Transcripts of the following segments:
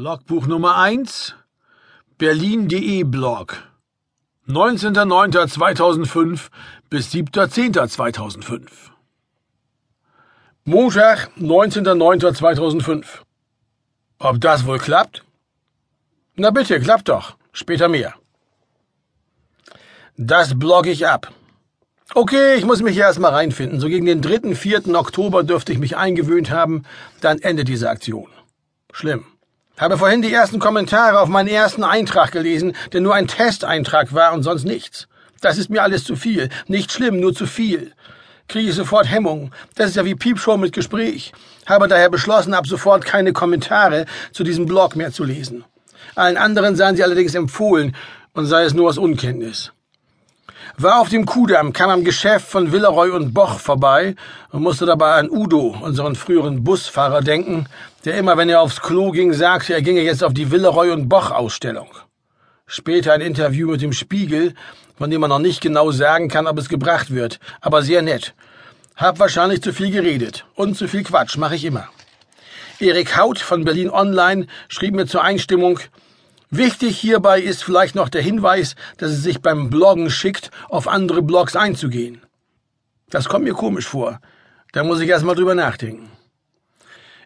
Logbuch Nummer 1 Berlin.de Blog 19.09.2005 bis 7.10.2005 Montag, 19.09.2005 Ob das wohl klappt? Na bitte, klappt doch. Später mehr. Das blog ich ab. Okay, ich muss mich hier erstmal reinfinden. So gegen den 3., 4. Oktober dürfte ich mich eingewöhnt haben. Dann endet diese Aktion. Schlimm. Habe vorhin die ersten Kommentare auf meinen ersten Eintrag gelesen, der nur ein Testeintrag war und sonst nichts. Das ist mir alles zu viel. Nicht schlimm, nur zu viel. Kriege ich sofort Hemmung. Das ist ja wie Piepshow mit Gespräch. Habe daher beschlossen, ab sofort keine Kommentare zu diesem Blog mehr zu lesen. Allen anderen seien sie allerdings empfohlen und sei es nur aus Unkenntnis. War auf dem Kudamm, kam am Geschäft von Villeroy und Boch vorbei und musste dabei an Udo, unseren früheren Busfahrer, denken, der immer, wenn er aufs Klo ging, sagte, er ginge jetzt auf die Villeroy und Boch Ausstellung. Später ein Interview mit dem Spiegel, von dem man noch nicht genau sagen kann, ob es gebracht wird, aber sehr nett. Hab wahrscheinlich zu viel geredet und zu viel Quatsch, mache ich immer. Erik Haut von Berlin Online schrieb mir zur Einstimmung, Wichtig hierbei ist vielleicht noch der Hinweis, dass es sich beim Bloggen schickt, auf andere Blogs einzugehen. Das kommt mir komisch vor. Da muss ich erstmal drüber nachdenken.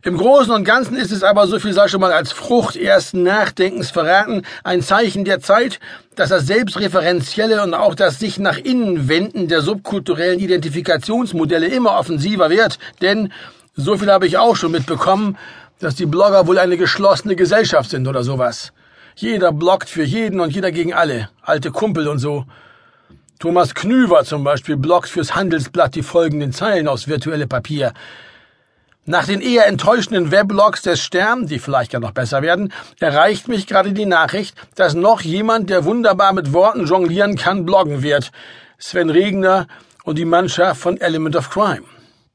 Im Großen und Ganzen ist es aber, so viel sei schon mal als Frucht ersten Nachdenkens verraten, ein Zeichen der Zeit, dass das Selbstreferenzielle und auch das sich nach innen wenden der subkulturellen Identifikationsmodelle immer offensiver wird, denn, so viel habe ich auch schon mitbekommen, dass die Blogger wohl eine geschlossene Gesellschaft sind oder sowas. Jeder blockt für jeden und jeder gegen alle. Alte Kumpel und so. Thomas Knüver zum Beispiel blockt fürs Handelsblatt die folgenden Zeilen aus virtuelle Papier. Nach den eher enttäuschenden Weblogs des Stern, die vielleicht ja noch besser werden, erreicht mich gerade die Nachricht, dass noch jemand, der wunderbar mit Worten jonglieren kann, bloggen wird. Sven Regner und die Mannschaft von Element of Crime.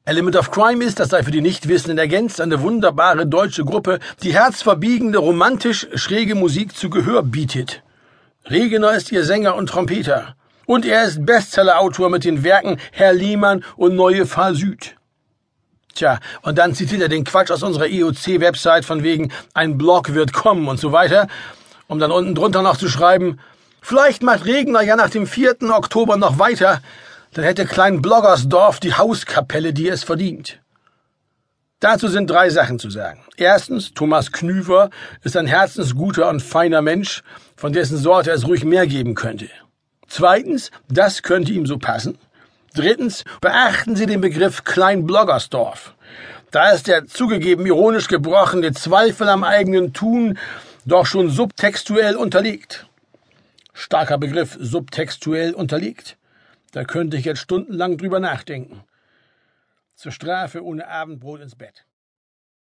Element of Crime ist, das sei für die Nichtwissenden ergänzt, eine wunderbare deutsche Gruppe, die herzverbiegende, romantisch schräge Musik zu Gehör bietet. Regener ist ihr Sänger und Trompeter. Und er ist Bestsellerautor mit den Werken Herr Lehmann und Neue Fahr Süd. Tja, und dann zitiert er den Quatsch aus unserer IOC-Website von wegen ein Blog wird kommen und so weiter, um dann unten drunter noch zu schreiben, vielleicht macht Regner ja nach dem 4. Oktober noch weiter, dann hätte Klein Bloggersdorf die Hauskapelle, die es verdient. Dazu sind drei Sachen zu sagen. Erstens, Thomas Knüver ist ein herzensguter und feiner Mensch, von dessen Sorte es ruhig mehr geben könnte. Zweitens, das könnte ihm so passen. Drittens, beachten Sie den Begriff Klein Bloggersdorf. Da ist der zugegeben ironisch gebrochene Zweifel am eigenen Tun doch schon subtextuell unterlegt. Starker Begriff subtextuell unterlegt. Da könnte ich jetzt stundenlang drüber nachdenken. Zur Strafe ohne Abendbrot ins Bett.